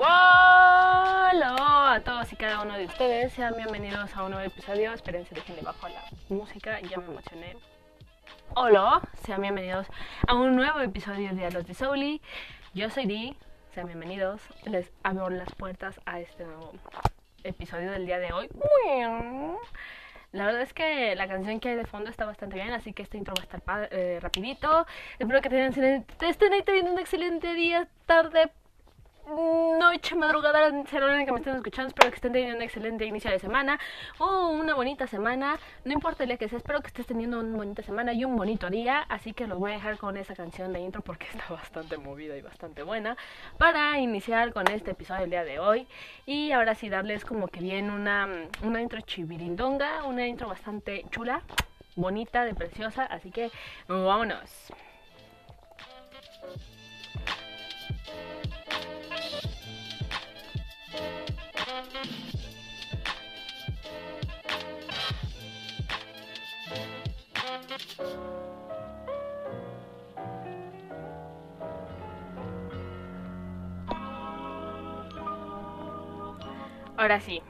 Hola a todos y cada uno de ustedes, sean bienvenidos a un nuevo episodio. Espérense, déjenle bajo la música, ya me emocioné. Hola, sean bienvenidos a un nuevo episodio de Los de. Yo soy Di, sean bienvenidos. Les abro las puertas a este nuevo episodio del día de hoy. La verdad es que la canción que hay de fondo está bastante bien, así que este intro va a estar eh, rapidito. Espero que tengan, estén teniendo un excelente día, tarde, noche, madrugada, será la que me estén escuchando. Espero que estén teniendo un excelente inicio de semana o una bonita semana. No importa el que sea, espero que estés teniendo una bonita semana y un bonito día. Así que lo voy a dejar con esa canción de intro porque está bastante movida y bastante buena para iniciar con este episodio del día de hoy. Y ahora sí, darles como que bien una, una intro chivirindonga, una intro bastante chula, bonita, de preciosa. Así que vámonos. Ahora sí,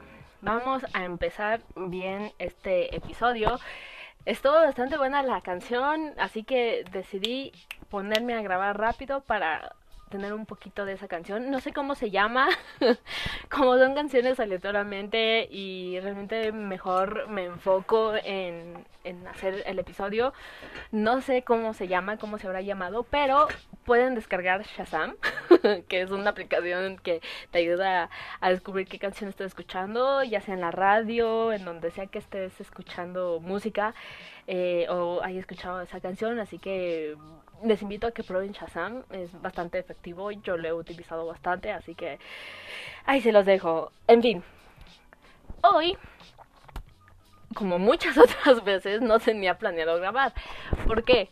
vamos a empezar bien este episodio. Estuvo bastante buena la canción, así que decidí ponerme a grabar rápido para tener un poquito de esa canción. No sé cómo se llama, como son canciones aleatoriamente y realmente mejor me enfoco en, en hacer el episodio. No sé cómo se llama, cómo se habrá llamado, pero pueden descargar Shazam, que es una aplicación que te ayuda a descubrir qué canción estás escuchando, ya sea en la radio, en donde sea que estés escuchando música eh, o hayas escuchado esa canción. Así que les invito a que prueben Shazam, es bastante efectivo, yo lo he utilizado bastante, así que ahí se los dejo. En fin, hoy, como muchas otras veces, no tenía planeado grabar. ¿Por qué?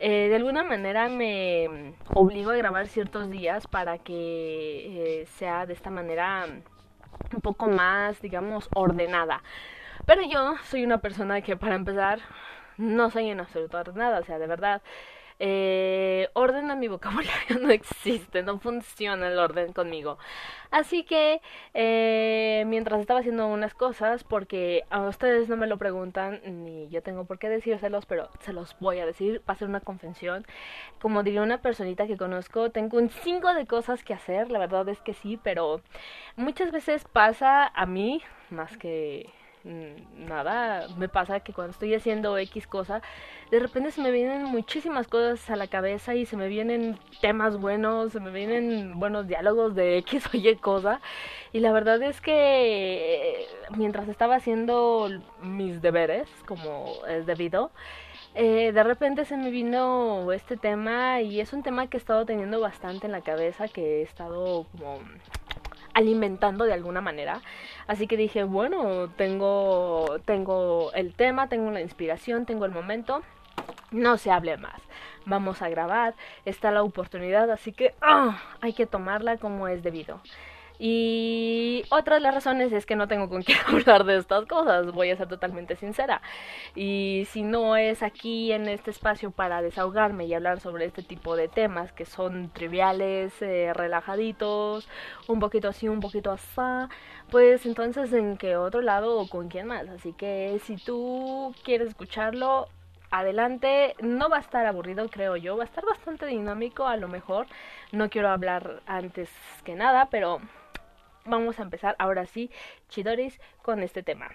Eh, de alguna manera me obligo a grabar ciertos días para que eh, sea de esta manera un poco más, digamos, ordenada. Pero yo soy una persona que para empezar no soy en absoluto ordenada, o sea, de verdad eh, orden a mi vocabulario no existe, no funciona el orden conmigo. Así que eh, mientras estaba haciendo unas cosas, porque a ustedes no me lo preguntan, ni yo tengo por qué decírselos, pero se los voy a decir, va a ser una confesión. Como diría una personita que conozco, tengo un cinco de cosas que hacer, la verdad es que sí, pero muchas veces pasa a mí, más que nada, me pasa que cuando estoy haciendo X cosa, de repente se me vienen muchísimas cosas a la cabeza y se me vienen temas buenos, se me vienen buenos diálogos de X o Y cosa. Y la verdad es que mientras estaba haciendo mis deberes, como es debido, eh, de repente se me vino este tema y es un tema que he estado teniendo bastante en la cabeza, que he estado como alimentando de alguna manera. Así que dije, bueno, tengo, tengo el tema, tengo la inspiración, tengo el momento. No se hable más. Vamos a grabar. Está la oportunidad, así que ah, hay que tomarla como es debido. Y otra de las razones es que no tengo con quién hablar de estas cosas, voy a ser totalmente sincera. Y si no es aquí en este espacio para desahogarme y hablar sobre este tipo de temas que son triviales, eh, relajaditos, un poquito así, un poquito así, pues entonces en qué otro lado o con quién más. Así que si tú quieres escucharlo, adelante. No va a estar aburrido, creo yo. Va a estar bastante dinámico, a lo mejor. No quiero hablar antes que nada, pero vamos a empezar ahora sí, Chidoris, con este tema.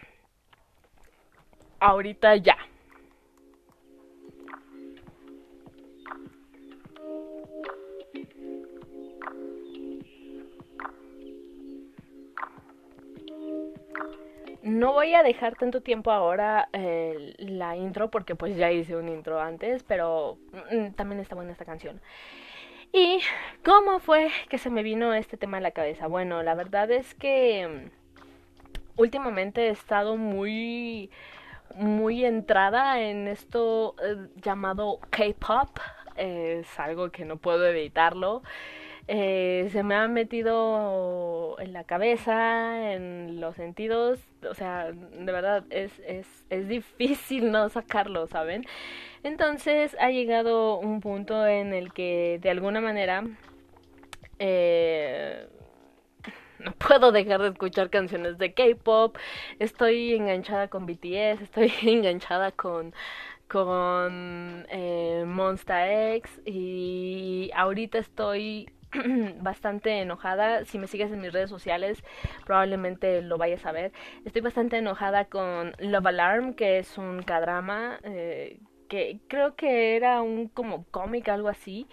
Ahorita ya. No voy a dejar tanto tiempo ahora eh, la intro porque pues ya hice un intro antes, pero mm, también está buena esta canción. ¿Y cómo fue que se me vino este tema a la cabeza? Bueno, la verdad es que mm, últimamente he estado muy muy entrada en esto eh, llamado K-pop. es algo que no puedo evitarlo. Eh, se me ha metido en la cabeza, en los sentidos, o sea, de verdad es, es, es difícil no sacarlo, ¿saben? Entonces ha llegado un punto en el que de alguna manera eh, no puedo dejar de escuchar canciones de K-pop. Estoy enganchada con BTS, estoy enganchada con con eh, Monsta X y ahorita estoy bastante enojada. Si me sigues en mis redes sociales, probablemente lo vayas a ver. Estoy bastante enojada con Love Alarm, que es un cadrama eh, que creo que era un como cómic, algo así.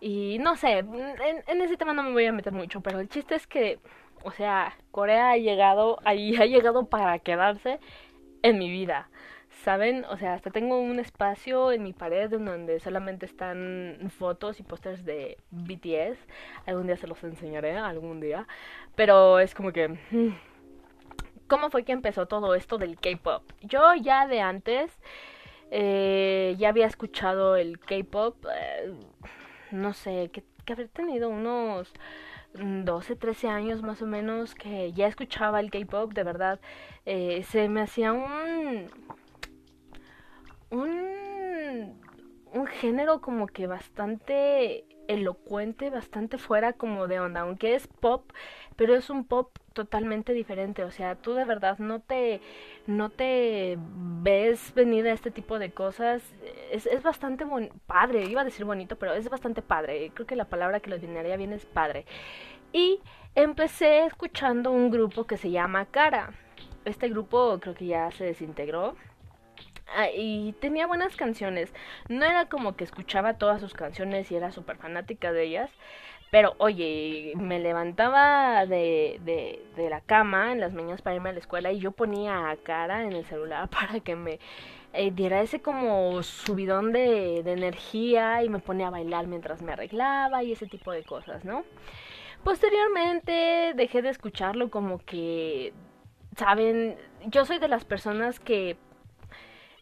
Y no sé, en, ese tema no me voy a meter mucho, pero el chiste es que, o sea, Corea ha llegado, ahí ha llegado para quedarse en mi vida. ¿Saben? O sea, hasta tengo un espacio en mi pared donde solamente están fotos y pósters de BTS. Algún día se los enseñaré, algún día. Pero es como que... Mm, ¿Cómo fue que empezó todo esto del K-Pop? Yo ya de antes eh, ya había escuchado el K-Pop. Eh, no sé, que, que tenido unos 12, 13 años más o menos que ya escuchaba el K-Pop. De verdad, eh, se me hacía un un, un género como que bastante elocuente, bastante fuera como de onda, aunque es pop, pero es un pop totalmente diferente, o sea, tú de verdad no te no te ves venir a este tipo de cosas, es, es bastante padre, iba a decir bonito, pero es bastante padre, creo que la palabra que lo definiría bien es padre. Y empecé escuchando un grupo que se llama Cara. Este grupo creo que ya se desintegró, Ah, y tenía buenas canciones. No era como que escuchaba todas sus canciones y era súper fanática de ellas. Pero oye, me levantaba de, de, la cama en las mañanas para irme a la escuela y yo ponía cara en el celular para que me eh, diera ese como subidón de, de energía y me ponía a bailar mientras me arreglaba y ese tipo de cosas, ¿no? Posteriormente dejé de escucharlo como que, saben, yo soy de las personas que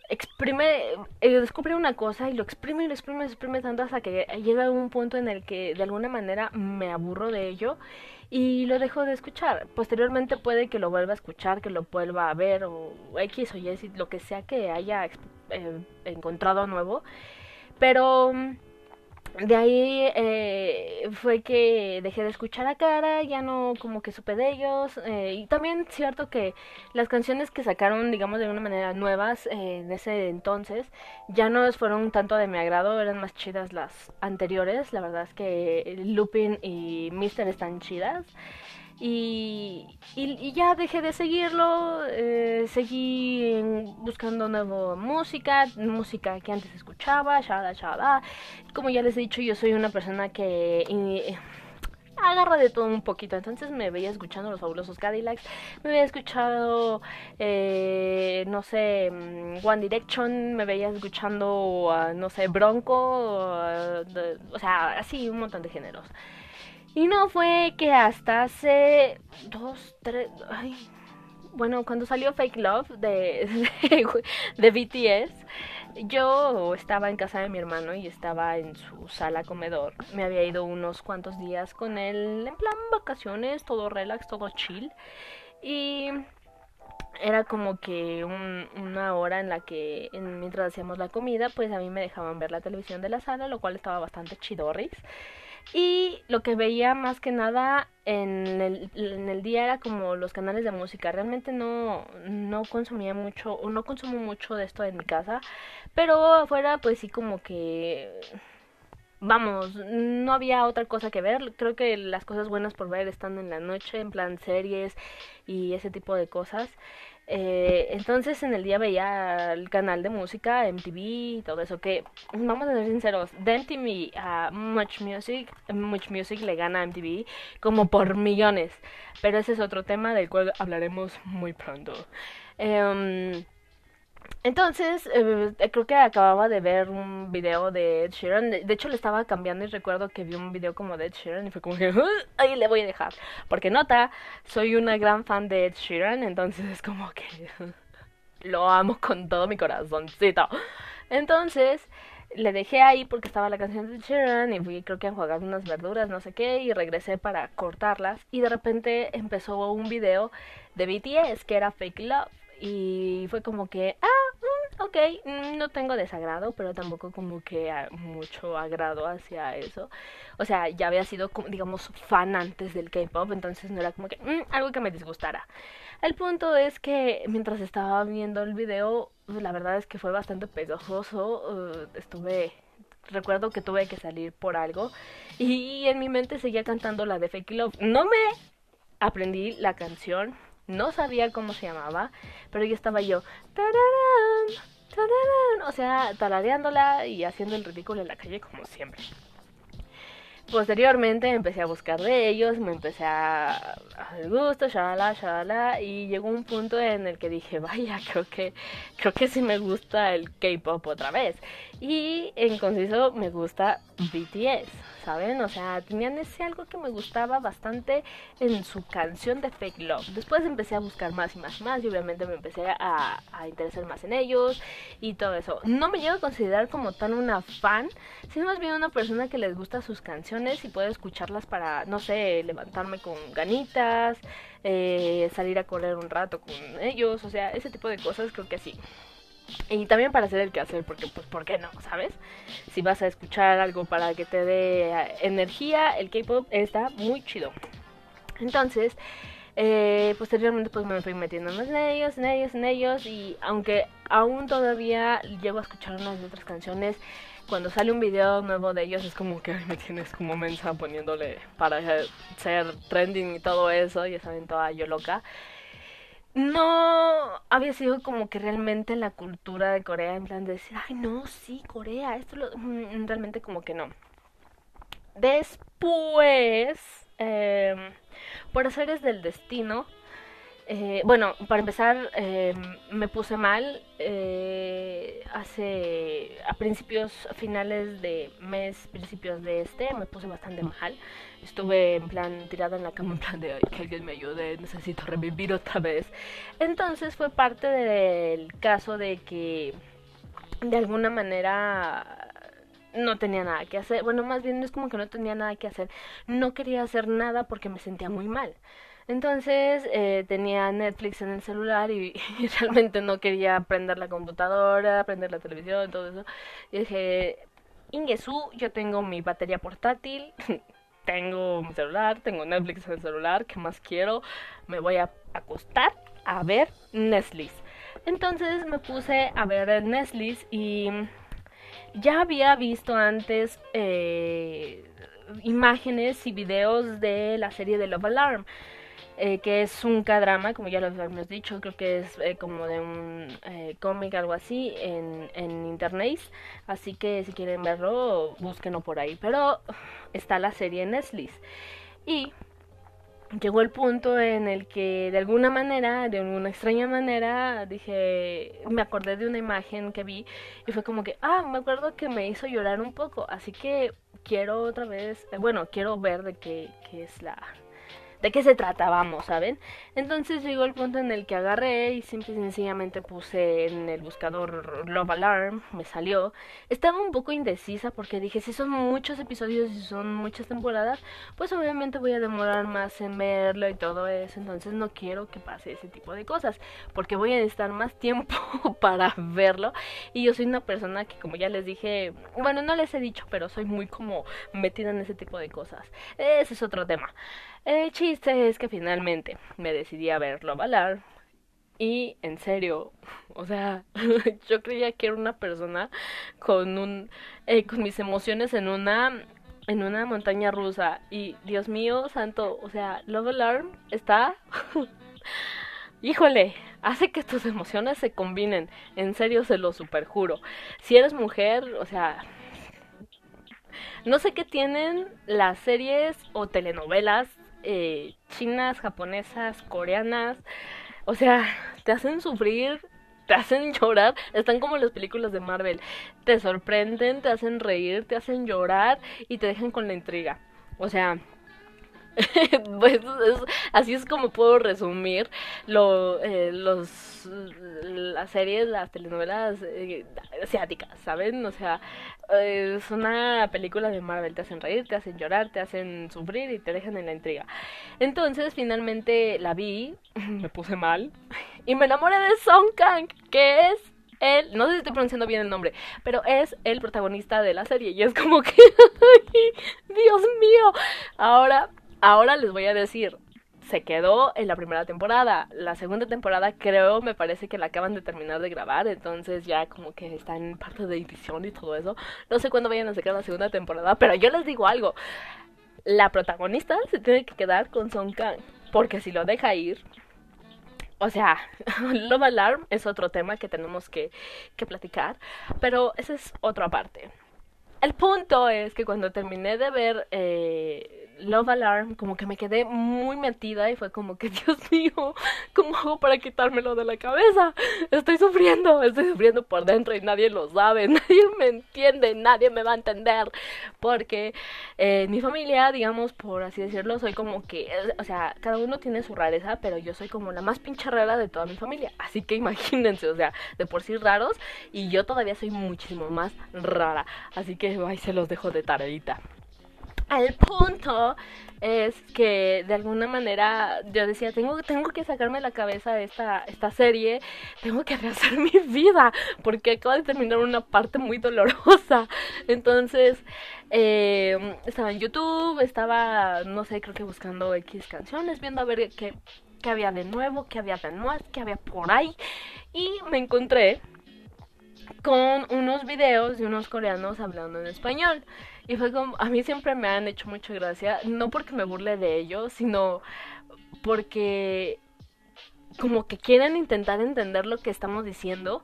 exprime, eh, descubre una cosa y lo exprime y lo exprime y lo exprime tanto hasta que llega un punto en el que de alguna manera me aburro de ello y lo dejo de escuchar. Posteriormente puede que lo vuelva a escuchar, que lo vuelva a ver o X o Y, lo que sea que haya eh, encontrado nuevo. Pero de ahí eh, fue que dejé de escuchar a Cara, ya no como que supe de ellos. Eh, y también cierto que las canciones que sacaron, digamos, de una manera nuevas eh, en ese entonces, ya no fueron tanto de mi agrado, eran más chidas las anteriores. La verdad es que Lupin y Mister están chidas. Y, y, ya dejé de seguirlo, eh, seguí buscando nueva música, música que antes escuchaba, shala, shala. Como ya les he dicho, yo soy una persona que agarra de todo un poquito. Entonces me veía escuchando los fabulosos Cadillacs, me veía escuchado, eh, no sé, mm, One Direction, me veía escuchando, no sé, Bronco, o sea, así un montón de géneros. Y no fue que hasta hace dos, tres, ay, bueno, cuando salió Fake Love de, de, BTS, yo estaba en casa de mi hermano y estaba en su sala comedor. Me había ido unos cuantos días con él, en plan vacaciones, todo relax, todo chill. Y era como que una hora en la que mientras hacíamos la comida, pues a mí me dejaban ver la televisión de la sala, lo cual estaba bastante chidorris. Y lo que veía más que nada en el, en el día era como los canales de música. Realmente no, no consumía mucho, o no consumo mucho de esto en mi casa. Pero afuera pues sí como que... Vamos, no había otra cosa que ver. Creo que las cosas buenas por ver están en la noche, en plan series y ese tipo de cosas. Eh, entonces en el día veía el canal de música, MTV y todo eso, que vamos a ser sinceros, de MTV a Much Music, Much Music le gana a MTV como por millones, pero ese es otro tema del cual hablaremos muy pronto. Eh, entonces, eh, creo que acababa de ver un video de Ed Sheeran. De, hecho, le estaba cambiando y recuerdo que vi un video como de Ed Sheeran y fue como que ahí le voy a dejar. Porque nota, soy una gran fan de Ed Sheeran, entonces es como que lo amo con todo mi corazoncito. Entonces, le dejé ahí porque estaba la canción de Sheeran y fui creo que a jugar unas verduras, no sé qué, y regresé para cortarlas. Y de repente empezó un video de BTS que era Fake Love. Y fue como que, ah, mm, ok, mm, no tengo desagrado, pero tampoco como que mucho agrado hacia eso. O sea, ya había sido, digamos, fan antes del K-pop, entonces no era como que mm, algo que me disgustara. El punto es que mientras estaba viendo el video, la verdad es que fue bastante pegajoso. Uh, estuve recuerdo que tuve que salir por algo y en mi mente seguía cantando la de Fake Love. No me aprendí la canción, no sabía cómo se llamaba, pero ya estaba yo, o sea, talareándola y haciendo el ridículo en la calle como siempre. Posteriormente empecé a buscar de ellos, me empecé a, hacer gusto, shalala, shalala, y llegó un punto en el que dije, vaya, creo que, creo que sí me gusta el K-pop otra vez. Y en conciso me gusta BTS. ¿saben? O sea, tenían ese algo que me gustaba bastante en su canción de Fake Love. Después empecé a buscar más y más y más y obviamente me empecé a, a interesar más en ellos y todo eso. No me llego a considerar como tan una fan, sino más bien una persona que les gusta sus canciones y puedo escucharlas para, no sé, levantarme con ganitas, eh, salir a correr un rato con ellos, o sea, ese tipo de cosas creo que sí. Y también para hacer el quehacer, porque pues, ¿por qué no? ¿Sabes? Si vas a escuchar algo para que te dé energía, el K-pop está muy chido. Entonces, eh, posteriormente pues me fui metiendo más en ellos, en ellos, en ellos. Y aunque aún todavía llego a escuchar unas de otras canciones, cuando sale un video nuevo de ellos es como que me tienes como mensa poniéndole para ser trending y todo eso. Ya saben, toda yo loca no había sido como que realmente la cultura de Corea, en plan de decir, ay, no, sí, Corea, esto lo... Mm, realmente como que no. Después, eh, por hacer del destino, eh, bueno, para empezar, eh, me puse mal eh, hace a principios, finales de mes, principios de este, me puse bastante mal. Estuve en plan tirada en la cama, en plan de que alguien me ayude, necesito revivir otra vez. Entonces fue parte del caso de que de alguna manera no tenía nada que hacer. Bueno, más bien es como que no tenía nada que hacer. No quería hacer nada porque me sentía muy mal. Entonces eh, tenía Netflix en el celular y, realmente no quería prender la computadora, prender la televisión, todo eso. Y dije, Ingesu, yo tengo mi batería portátil, tengo mi celular, tengo Netflix en el celular, ¿qué más quiero? Me voy a acostar a ver Netflix. Entonces me puse a ver Netflix y ya había visto antes eh, imágenes y videos de la serie de Love Alarm. Eh, que es un K-drama, como ya lo habíamos dicho, creo que es eh, como de un eh, cómic, algo así, en, en internet. Así que si quieren verlo, búsquenlo por ahí. Pero está la serie en Netflix. Y llegó el punto en el que de alguna manera, de alguna extraña manera, dije, me acordé de una imagen que vi y fue como que, ah, me acuerdo que me hizo llorar un poco. Así que quiero otra vez, bueno, quiero ver de qué, qué es la de qué se trata, vamos, ¿saben? Entonces llegó el punto en el que agarré y simple y sencillamente puse en el buscador Love Alarm, me salió. Estaba un poco indecisa porque dije, si son muchos episodios y son muchas temporadas, pues obviamente voy a demorar más en verlo y todo eso, entonces no quiero que pase ese tipo de cosas, porque voy a necesitar más tiempo para verlo y yo soy una persona que como ya les dije, bueno, no les he dicho, pero soy muy como metida en ese tipo de cosas. Ese es otro tema. El chiste es que finalmente me decidí a verlo balar. Y en serio, o sea, yo creía que era una persona con un eh, con mis emociones en una en una montaña rusa y Dios mío santo, o sea, Love Alarm está Híjole, hace que tus emociones se combinen, en serio se lo superjuro. Si eres mujer, o sea, no sé qué tienen las series o telenovelas eh, chinas, japonesas, coreanas. O sea, te hacen sufrir, te hacen llorar. Están como las películas de Marvel. Te sorprenden, te hacen reír, te hacen llorar y te dejan con la intriga. O sea, pues así es como puedo resumir eh, los, las series, las telenovelas eh, asiáticas, ¿saben? O sea, es una película de Marvel, te hacen reír, te hacen llorar, te hacen sufrir y te dejan en la intriga. Entonces, finalmente la vi, me puse mal y me enamoré de Song Kang, que es él, no sé si estoy pronunciando bien el nombre, pero es el protagonista de la serie y es como que, Dios mío, ahora, ahora les voy a decir, se quedó en la primera temporada. La segunda temporada creo, me parece que la acaban de terminar de grabar, entonces ya como que está en parte de edición y todo eso. No sé cuándo vayan a sacar la segunda temporada, pero yo les digo algo. La protagonista se tiene que quedar con Song Kang, porque si lo deja ir, o sea, Love Alarm es otro tema que tenemos que, que platicar, pero esa es otra parte. El punto es que cuando terminé de ver eh, Love Alarm, como que me quedé muy metida y fue como que, Dios mío, ¿cómo hago para quitármelo de la cabeza? Estoy sufriendo, estoy sufriendo por dentro y nadie lo sabe, nadie me entiende, nadie me va a entender, porque eh, mi familia, digamos, por así decirlo, soy como que, o sea, cada uno tiene su rareza, pero yo soy como la más pinche rara de toda mi familia, así que imagínense, o sea, de por sí raros y yo todavía soy muchísimo más rara, así que ahí se los dejo de tareita. Al punto es que de alguna manera yo decía, tengo, tengo que sacarme la cabeza esta, esta serie, tengo que rehacer mi vida, porque acabo de terminar una parte muy dolorosa. Entonces, eh, estaba en YouTube, estaba, no sé, creo que buscando X canciones, viendo a ver qué, qué había de nuevo, qué había de nuevo, qué había por ahí. Y me encontré con unos videos de unos coreanos hablando en español. Y fue como, a mí siempre me han hecho mucha gracia, no porque me burle de ellos, sino porque como que quieren intentar entender lo que estamos diciendo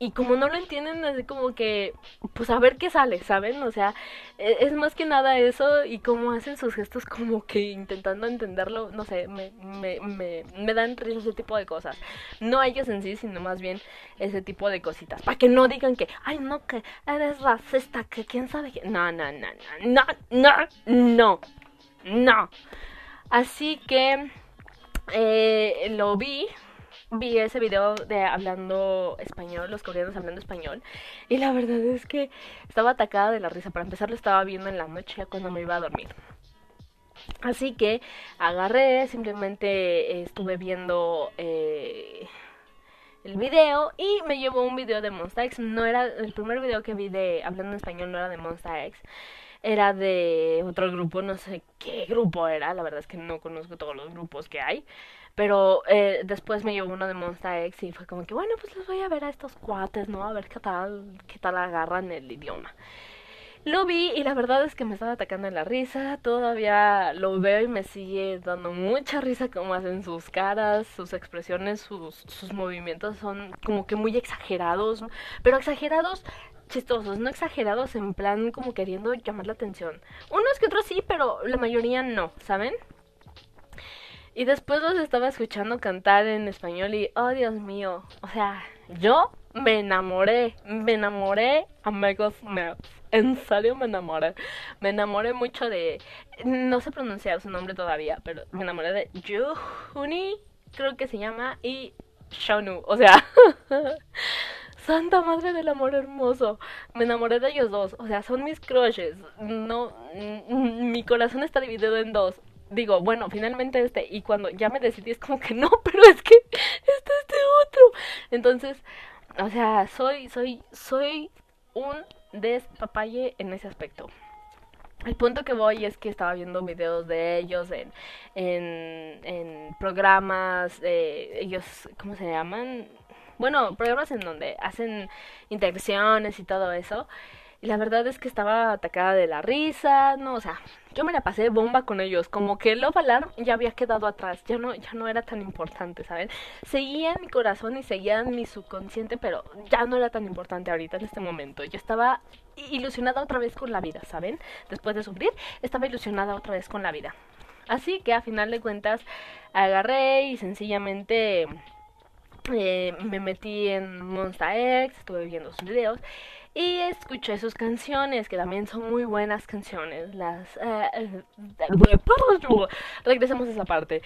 y como no lo entienden, así como que, pues a ver qué sale, ¿saben? O sea, e, es más que nada eso y cómo hacen sus gestos como que intentando entenderlo, no sé, me, me, me, dan risa ese tipo de cosas. No ellos en sí, sino más bien ese tipo de cositas. Para que no digan que, ay, no, que eres racista, que quién sabe que... No, no, no, no, no, no, no. Así que eh, lo vi vi ese video de hablando español, los coreanos hablando español, y la verdad es que estaba atacada de la risa. Para empezar, lo estaba viendo en la noche cuando me iba a dormir. Así que agarré, simplemente estuve viendo eh, el video y me llevó un video de Monsta X. No era el primer video que vi de hablando en español, no era de Monsta X era de otro grupo, no sé qué grupo era, la verdad es que no conozco todos los grupos que hay, pero eh, después me llevó uno de Monster X y fue como que, bueno, pues les voy a ver a estos cuates, ¿no? A ver qué tal, qué tal agarran el idioma. Lo vi y la verdad es que me estaba atacando en la risa. Todavía lo veo y me sigue dando mucha risa como hacen sus caras, sus expresiones, sus, sus movimientos son como que muy exagerados. Pero exagerados chistosos, no exagerados en plan como queriendo llamar la atención. Unos que otros sí, pero la mayoría no, ¿saben? Y después los estaba escuchando cantar en español y, oh Dios mío, o sea, yo me enamoré, me enamoré a Megos En serio me enamoré. Me enamoré mucho de. No sé pronunciar su nombre todavía, pero me enamoré de Juhuni, creo que se llama, y Shonu. O sea, Santa Madre del Amor Hermoso. Me enamoré de ellos dos. O sea, son mis crushes. No, mi corazón está dividido en dos digo, bueno, finalmente este, y cuando ya me decidí es como que no, pero es que este este otro. Entonces, o sea, soy, soy, soy un despapalle en ese aspecto. El punto que voy es que estaba viendo videos de ellos en, en, en programas, de ellos, ¿cómo se llaman? Bueno, programas en donde hacen interacciones y todo eso. Y la verdad es que estaba atacada de la risa, no, o sea, yo me la pasé bomba con ellos, como que el Alarm ya había quedado atrás, ya no, ya no era tan importante, ¿saben? Seguía en mi corazón y seguía en mi subconsciente, pero ya no era tan importante ahorita en este momento. Yo estaba ilusionada otra vez con la vida, ¿saben? Después de sufrir, estaba ilusionada otra vez con la vida. Así que a final de cuentas agarré y sencillamente eh, me metí en Monster X, estuve viendo sus videos y escuché sus canciones, que también son muy buenas canciones. Las. Eh, eh, regresemos a esa parte.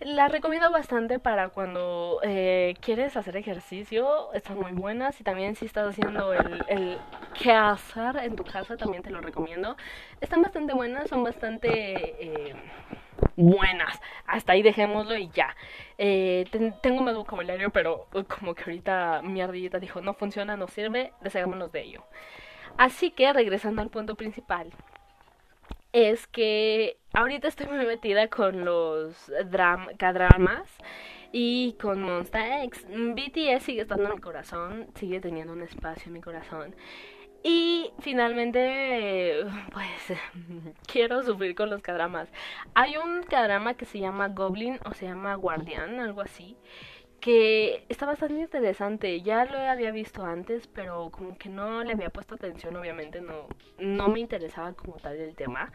Las recomiendo bastante para cuando eh, quieres hacer ejercicio, están muy buenas. Y también si estás haciendo el, el qué hacer en tu casa, también te lo recomiendo. Están bastante buenas, son bastante buenas. Hasta ahí dejémoslo y ya. Eh, tengo más vocabulario, pero como que ahorita mi ardillita dijo, no funciona, no sirve, deshagámonos de ello. Así que, regresando al punto principal, es que ahorita estoy muy metida con los K-dramas y con Monster X. BTS sigue estando en mi corazón, sigue teniendo un espacio en mi corazón. Y finalmente, pues, quiero sufrir con los cadramas. Hay un cadrama que se llama Goblin o se llama Guardián, algo así que está bastante interesante. Ya lo había visto antes, pero como que no le había puesto atención, obviamente no, no me interesaba como tal el tema.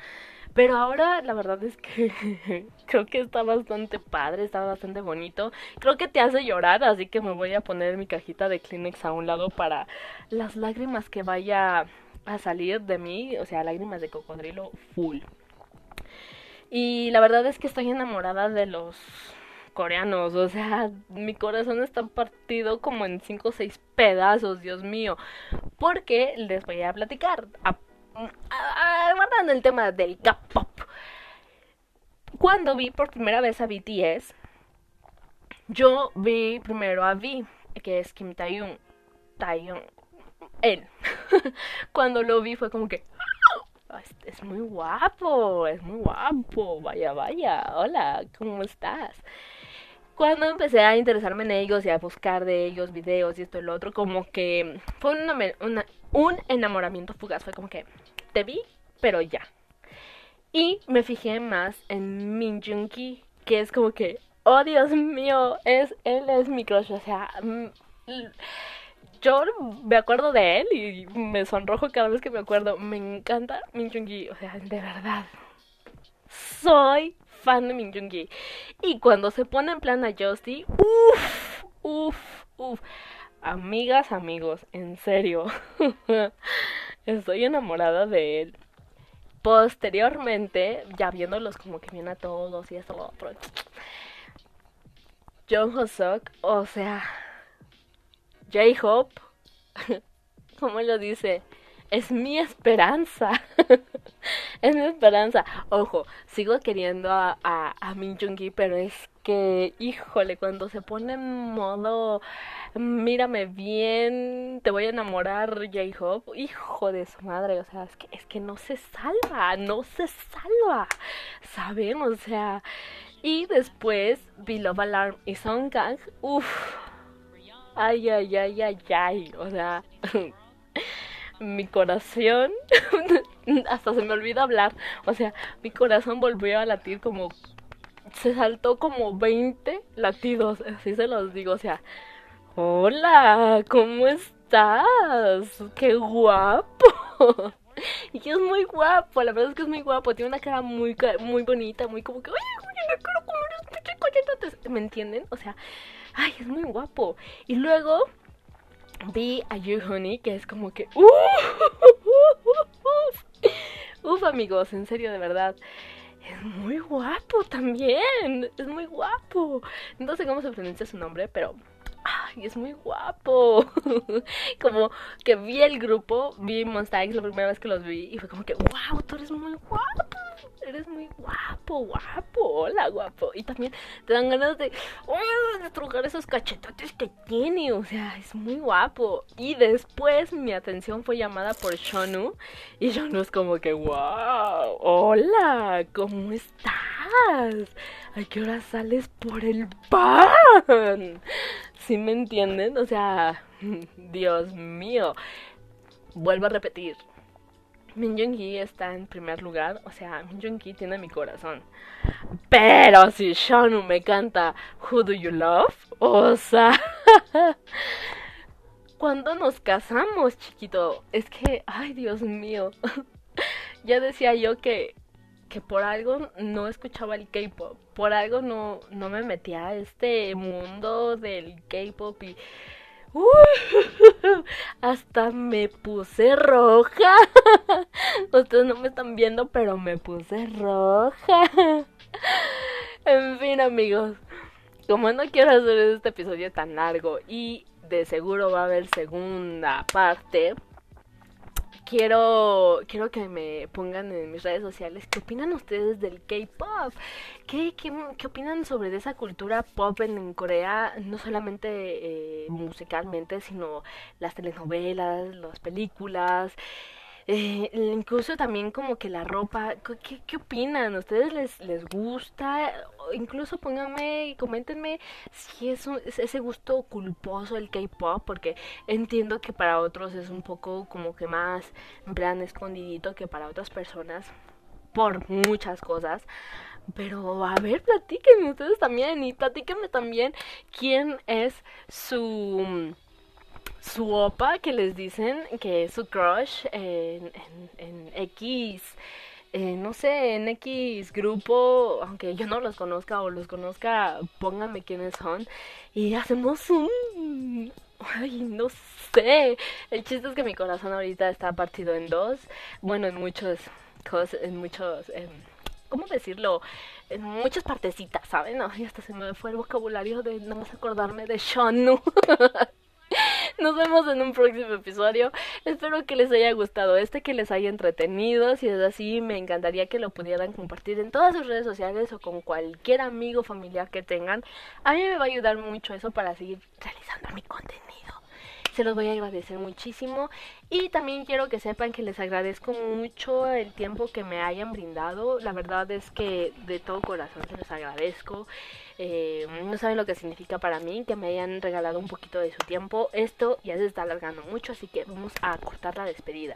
Pero ahora la verdad es que creo que está bastante padre, está bastante bonito. Creo que te hace llorar, así que me voy a poner mi cajita de Kleenex a un lado para las lágrimas que vaya a salir de mí, o sea, lágrimas de cocodrilo full. Y la verdad es que estoy enamorada de los coreanos. O sea, mi corazón está partido como en 5 o 6 pedazos, Dios mío. Porque les voy a platicar. Guardando el tema del K-pop. Cuando vi por primera vez a BTS, yo vi primero a V, que es Kim Taeyong. Taeyong. Él. Cuando lo vi fue como que ah, es, muy guapo, es muy guapo, vaya, vaya, hola, ¿cómo estás? Cuando empecé a interesarme en ellos y a buscar de ellos videos y esto y lo otro, como que fue un enamoramiento fugaz. Fue como que te vi, pero ya. Y me fijé más en Min Jung Ki, que es como que, oh Dios mío, es, él es mi crush. O sea, mm, yo me acuerdo de él y me sonrojo cada vez que me acuerdo. Me encanta Min Jung Ki, o sea, de verdad. Soy fan de Min. Y cuando se pone en plan a Justy, uff, uff, uff. Amigas, amigos, en serio. Estoy enamorada de él. Posteriormente, ya viéndolos como que vienen a todos y eso lo. John Hosok, o sea, J-Hope, ¿cómo lo dice? Es mi esperanza. es mi esperanza. Ojo, sigo queriendo a, a, a Min Jung-gi, pero es que, híjole, cuando se pone en modo mírame bien, te voy a enamorar, J-Hope, hijo de su madre, o sea, es que, es que no se salva, no se salva, ¿saben? O sea, y después vi Love Alarm y Song Kang, uff, ay, ay, ay, ay, ay, o sea, mi corazón, hasta se me olvida hablar, o sea, mi corazón volvió a latir como, se saltó como 20 latidos, así se los digo, o sea, hola, ¿cómo estás? ¡Qué guapo! Y que es muy guapo, la verdad es que es muy guapo, tiene una cara muy muy bonita, muy como que, oye, me quiero comer este ¿Me entienden? O sea, ay, es muy guapo. Y luego vi a You Honey, que es como que. ¡Uf! ¡Uf, amigos! En serio, de verdad. Es muy guapo también. Es muy guapo. No sé cómo se pronuncia su nombre, pero. ¡Ay, es muy guapo! como que vi el grupo, vi Monster X la primera vez que los vi y fue como que, ¡Wow! Tú eres muy guapo eres muy guapo, guapo, hola guapo. Y también te dan ganas de, oh, de esos cachetotes que tiene, o sea, es muy guapo. Y después mi atención fue llamada por Shonu y Shonu es como que, wow, hola, ¿cómo estás? ¿A qué hora sales por el pan? ¿Sí me entienden? O sea, Dios mío. Vuelvo a repetir, Min Jung-gi está en primer lugar, o sea, Min Jung-gi tiene mi corazón. Pero si Shonu me canta Who Do You Love, o sea, cuando nos casamos, chiquito, es que, ay, Dios mío, ya decía yo que que por algo no escuchaba el K-pop, por algo no no me metía a este mundo del K-pop y hasta me puse roja. Ustedes no me están viendo, pero me puse roja. En fin, amigos. Como no quiero hacer este episodio tan largo y de seguro va a haber segunda parte, quiero, quiero que me pongan en mis redes sociales qué opinan ustedes del K-pop. ¿Qué, qué, qué opinan sobre esa cultura pop en, Corea? No solamente eh, musicalmente, sino las telenovelas, las películas. Eh, incluso también como que la ropa, ¿qué, qué opinan? ¿Ustedes les, les gusta? Incluso pónganme, coméntenme si es, un, ese gusto culposo el K-pop, porque entiendo que para otros es un poco como que más en plan escondidito que para otras personas, por muchas cosas. Pero a ver, platíquenme ustedes también y platíquenme también quién es su su opa que les dicen que es su crush en, en, X, eh, no sé, en X grupo, aunque yo no los conozca o los conozca, pónganme quiénes son y hacemos un... Ay, no sé. El chiste es que mi corazón ahorita está partido en dos. Bueno, en muchos cosas, en muchos... ¿Cómo decirlo? En muchas partecitas, ¿saben? No, y hasta se me fue el vocabulario de no más acordarme de Shonu. Nos vemos en un próximo episodio. Espero que les haya gustado este, que les haya entretenido. Si es así, me encantaría que lo pudieran compartir en todas sus redes sociales o con cualquier amigo familiar que tengan. A mí me va a ayudar mucho eso para seguir realizando mi contenido se los voy a agradecer muchísimo. Y también quiero que sepan que les agradezco mucho el tiempo que me hayan brindado. La verdad es que de todo corazón se los agradezco. Eh, no saben lo que significa para mí que me hayan regalado un poquito de su tiempo. Esto ya se está alargando mucho así que vamos a cortar la despedida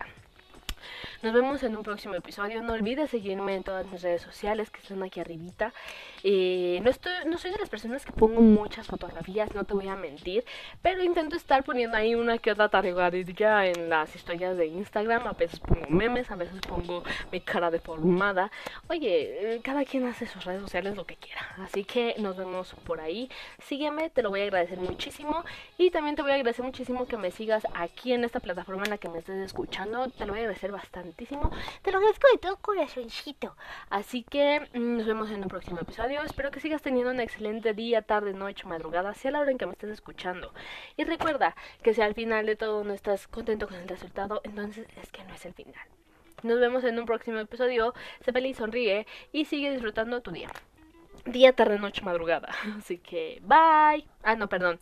nos vemos en un próximo episodio. No olvides seguirme en todas mis redes sociales que están aquí arribita. Eh, no, estoy, no soy de las personas que pongo muchas fotografías, no te voy a mentir, pero intento estar poniendo ahí una que otra taregadilla en las historias de Instagram. A veces pongo memes, a veces pongo mi cara deformada. Oye, eh, cada quien hace sus redes sociales lo que quiera. Así que nos vemos por ahí. Sígueme, te lo voy a agradecer muchísimo. Y también te voy a agradecer muchísimo que me sigas aquí en esta plataforma en la que me estés escuchando. Te lo voy a agradecer Te lo agradezco de todo corazoncito. Así que mm, nos vemos en un próximo episodio. Espero que sigas teniendo un excelente día, tarde, noche, madrugada, sea la hora en que me estés escuchando. Y recuerda que si al final de todo no estás contento con el resultado, entonces es que no es el final. Nos vemos en un próximo episodio. Sé feliz, sonríe y sigue disfrutando tu día. Día, tarde, noche, madrugada. Así que, bye. Ah, no, perdón.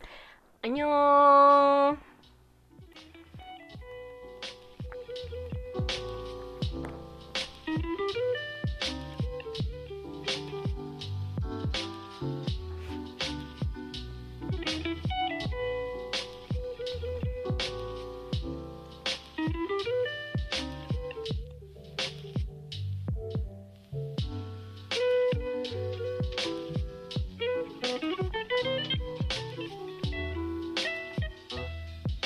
Año.